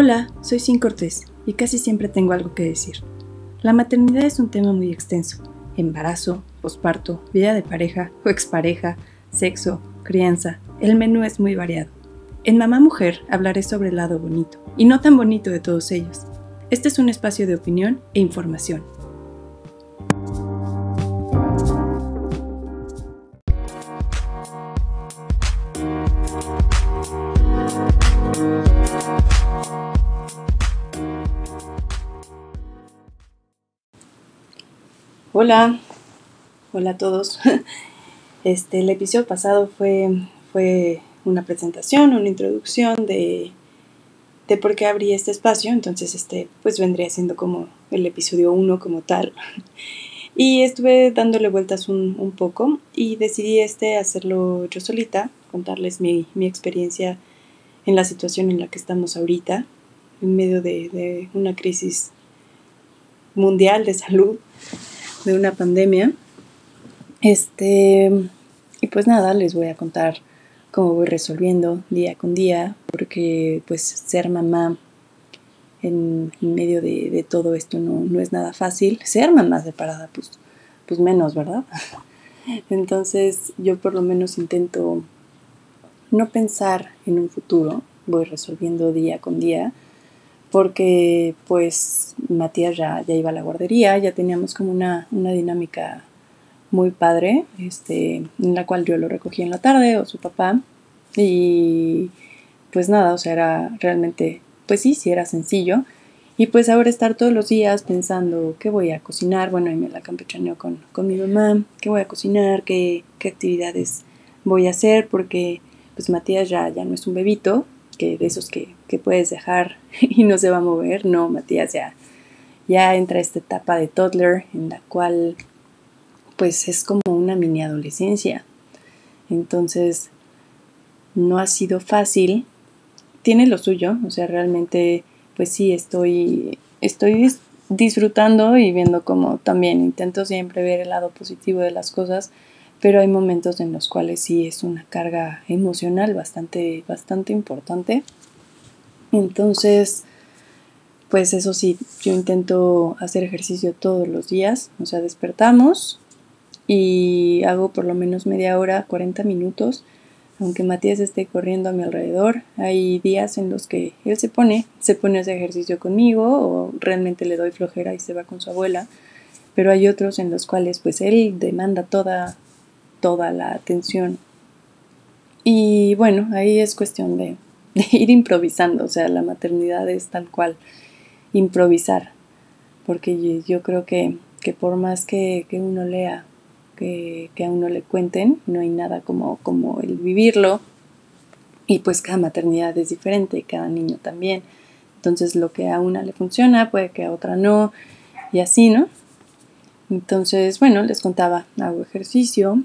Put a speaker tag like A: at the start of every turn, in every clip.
A: Hola, soy Sin Cortés y casi siempre tengo algo que decir. La maternidad es un tema muy extenso. Embarazo, posparto, vida de pareja o expareja, sexo, crianza. El menú es muy variado. En Mamá Mujer hablaré sobre el lado bonito y no tan bonito de todos ellos. Este es un espacio de opinión e información. Hola, hola a todos. Este, el episodio pasado fue, fue una presentación, una introducción de, de por qué abrí este espacio, entonces este, pues vendría siendo como el episodio 1 como tal. Y estuve dándole vueltas un, un, poco y decidí este hacerlo yo solita, contarles mi, mi, experiencia en la situación en la que estamos ahorita, en medio de, de una crisis mundial de salud de una pandemia. Este, y pues nada, les voy a contar cómo voy resolviendo día con día, porque pues ser mamá en, medio de, todo esto no, no, es nada fácil. Ser mamá separada, pues, pues menos, ¿verdad? Entonces yo por lo menos intento no pensar en un futuro, voy resolviendo día con día porque pues Matías ya, ya iba a la guardería, ya teníamos como una, una dinámica muy padre, este, en la cual yo lo recogí en la tarde o su papá y pues nada, o sea, era realmente, pues sí, sí era sencillo. Y pues ahora estar todos los días pensando qué voy a cocinar, bueno, y me la campechaneo con, con mi mamá, qué voy a cocinar, qué, qué actividades voy a hacer, porque pues Matías ya, ya no es un bebito, que de esos que, que, puedes dejar y no se va a mover. No, Matías ya, ya entra esta etapa de toddler en la cual pues es como una mini adolescencia. Entonces no ha sido fácil. Tiene lo suyo, o sea, realmente pues sí estoy estoy disfrutando y viendo como también intento siempre ver el lado positivo de las cosas pero hay momentos en los cuales sí es una carga emocional bastante, bastante importante. Entonces, pues eso sí, yo intento hacer ejercicio todos los días, o sea, despertamos y hago por lo menos media hora, 40 minutos, aunque Matías esté corriendo a mi alrededor, hay días en los que él se pone, se pone a ejercicio conmigo o realmente le doy flojera y se va con su abuela, pero hay otros en los cuales pues él demanda toda toda la atención. Y bueno, ahí es cuestión de, ir improvisando, o sea, la maternidad es tal cual, improvisar, porque yo, creo que, por más que, uno lea, que, a uno le cuenten, no hay nada como, como el vivirlo, y pues cada maternidad es diferente, cada niño también. Entonces lo que a una le funciona puede que a otra no, y así, ¿no? Entonces, bueno, les contaba, hago ejercicio,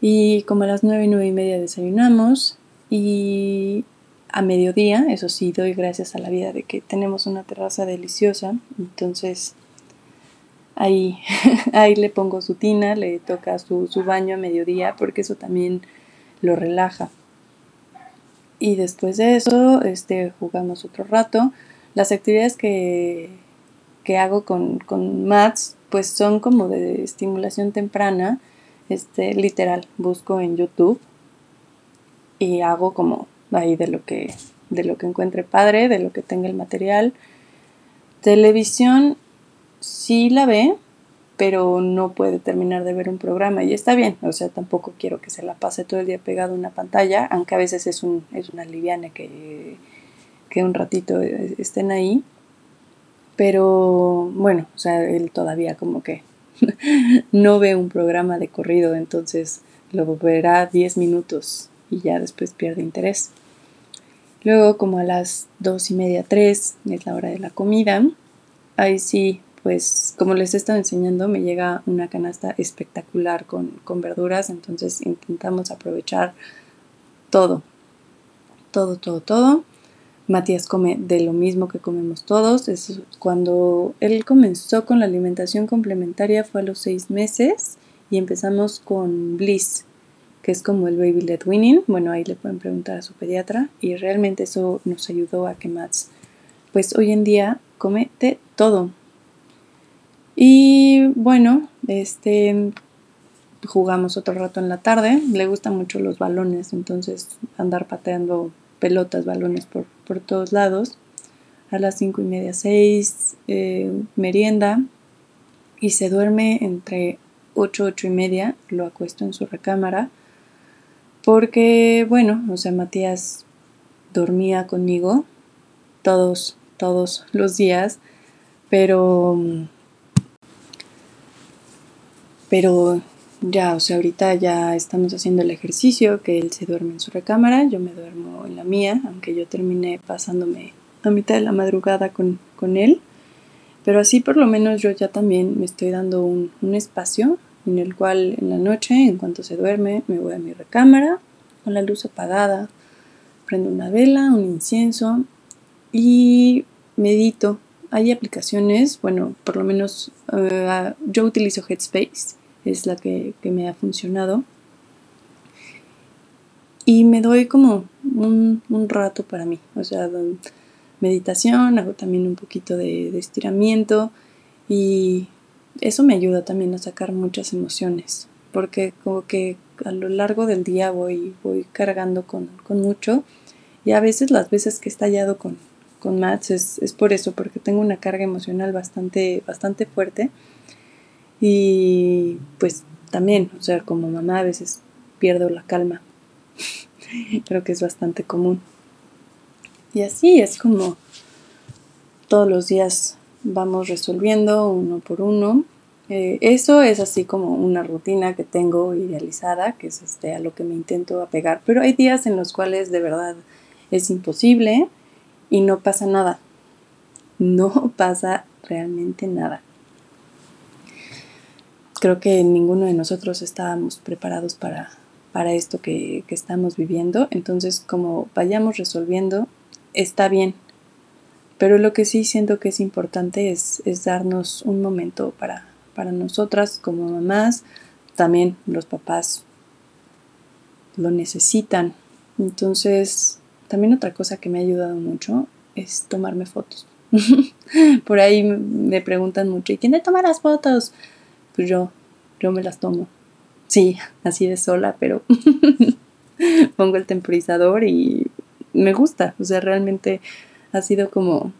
A: y como a las nueve, nueve y media desayunamos y a mediodía, eso sí, doy gracias a la vida de que tenemos una terraza deliciosa. Entonces ahí, ahí le pongo su tina, le toca su, su baño a mediodía porque eso también lo relaja. Y después de eso, este, jugamos otro rato. Las actividades que, que hago con, con Mats, pues son como de estimulación temprana este, literal, busco en YouTube y hago como ahí de lo que de lo que encuentre padre, de lo que tenga el material. Televisión sí la ve, pero no puede terminar de ver un programa y está bien, o sea, tampoco quiero que se la pase todo el día pegado a una pantalla, aunque a veces es, un, es una liviana que, que un ratito estén ahí, pero bueno, o sea, él todavía como que no ve un programa de corrido, entonces lo verá 10 minutos y ya después pierde interés. Luego, como a las dos y media, tres, es la hora de la comida. Ahí sí, pues como les he estado enseñando, me llega una canasta espectacular con, con verduras, entonces intentamos aprovechar todo, todo, todo, todo. Matías come de lo mismo que comemos todos. Es cuando él comenzó con la alimentación complementaria fue a los seis meses y empezamos con Bliss, que es como el Baby Led Winning. Bueno, ahí le pueden preguntar a su pediatra y realmente eso nos ayudó a que Mats pues hoy en día come de todo. Y bueno, este jugamos otro rato en la tarde. Le gustan mucho los balones, entonces andar pateando pelotas, balones por, por todos lados. A las cinco y media, seis, eh, merienda y se duerme entre 8, 8 y media. Lo acuesto en su recámara porque, bueno, o sea, Matías dormía conmigo todos, todos los días, pero, pero ya, o sea, ahorita ya estamos haciendo el ejercicio, que él se duerme en su recámara, yo me duermo en la mía, aunque yo terminé pasándome a mitad de la madrugada con, con él. Pero así por lo menos yo ya también me estoy dando un, un espacio en el cual en la noche, en cuanto se duerme, me voy a mi recámara con la luz apagada, prendo una vela, un incienso y medito. Hay aplicaciones, bueno, por lo menos uh, yo utilizo Headspace, es la que, que, me ha funcionado. Y me doy como un, un rato para mí, o sea, meditación, hago también un poquito de, de estiramiento y eso me ayuda también a sacar muchas emociones, porque como que a lo largo del día voy, voy cargando con, con mucho y a veces las veces que he estallado con, con Mats es, es, por eso, porque tengo una carga emocional bastante, bastante fuerte y pues también, o sea, como mamá a veces pierdo la calma, creo que es bastante común. Y así es como todos los días vamos resolviendo uno por uno. Eh, eso es así como una rutina que tengo idealizada, que es este, a lo que me intento apegar. Pero hay días en los cuales de verdad es imposible y no pasa nada. No pasa realmente nada. Creo que ninguno de nosotros estábamos preparados para, para esto que, que estamos viviendo. Entonces, como vayamos resolviendo, está bien. Pero lo que sí siento que es importante es, es darnos un momento para, para nosotras como mamás. También los papás lo necesitan. Entonces, también otra cosa que me ha ayudado mucho es tomarme fotos. Por ahí me preguntan mucho, ¿y quién te toma las fotos? Pues yo, yo me las tomo. Sí, así de sola, pero pongo el temporizador y me gusta, o sea, realmente ha sido como,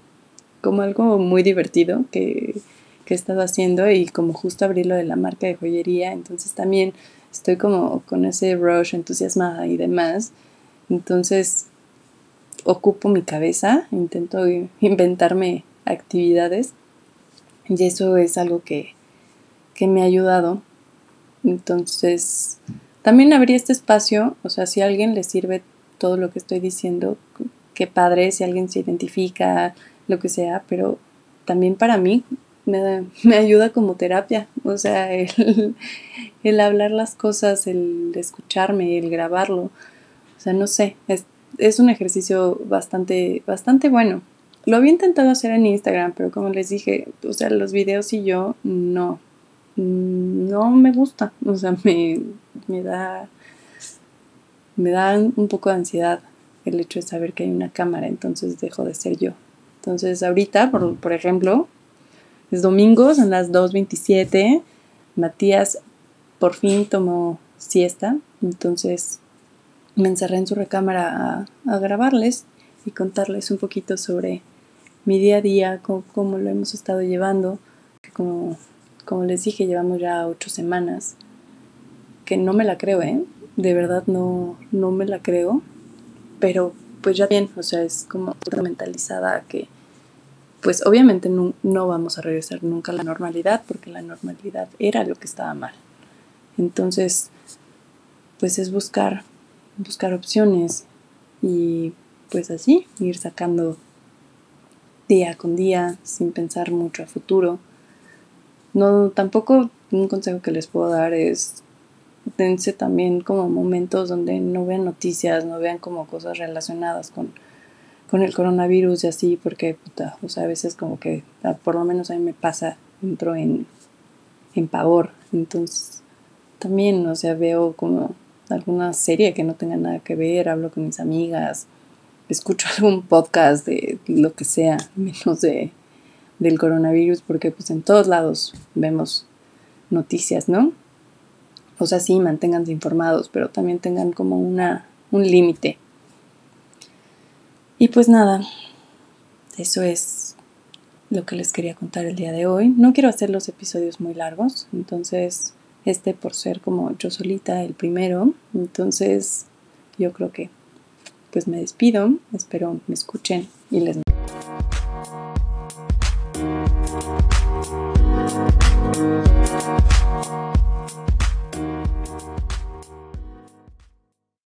A: como algo muy divertido que, que he estado haciendo y como justo abrí de la marca de joyería, entonces también estoy como con ese rush entusiasmada y demás, entonces ocupo mi cabeza, intento inventarme actividades y eso es algo que, que me ha ayudado. Entonces, también abrí este espacio, o sea, si a alguien le sirve todo lo que estoy diciendo, qué padre, si alguien se identifica, lo que sea, pero también para mí me, me ayuda como terapia, o sea, el, el, hablar las cosas, el escucharme, el grabarlo, o sea, no sé, es, es un ejercicio bastante, bastante bueno. Lo había intentado hacer en Instagram, pero como les dije, o sea, los videos y yo no, no me gusta, o sea, me, me da me da un poco de ansiedad el hecho de saber que hay una cámara, entonces dejo de ser yo. Entonces ahorita, por, por ejemplo, es domingo, son las 2.27, Matías por fin tomó siesta, entonces me encerré en su recámara a, a grabarles y contarles un poquito sobre mi día a día, cómo, cómo lo hemos estado llevando, como, como les dije, llevamos ya ocho semanas, que no me la creo, ¿eh? de verdad no, no me la creo, pero pues ya bien, o sea, es como mentalizada que pues obviamente no, no, vamos a regresar nunca a la normalidad porque la normalidad era lo que estaba mal. Entonces, pues es buscar, buscar opciones y pues así ir sacando día con día sin pensar mucho a futuro. No, tampoco un consejo que les puedo dar es dense también como momentos donde no vean noticias, no vean como cosas relacionadas con, con el coronavirus y así, porque puta, o sea, a veces como que, ah, por lo menos a mí me pasa, entro en, en pavor. Entonces, también, o sea, veo como alguna serie que no tenga nada que ver, hablo con mis amigas, escucho algún podcast de lo que sea, menos de del coronavirus, porque pues en todos lados vemos noticias, ¿no? O sea, sí, manténganse informados, pero también tengan como una, un límite. Y pues nada, eso es lo que les quería contar el día de hoy. No quiero hacer los episodios muy largos, entonces este por ser como yo solita el primero, entonces yo creo que pues me despido, espero me escuchen y les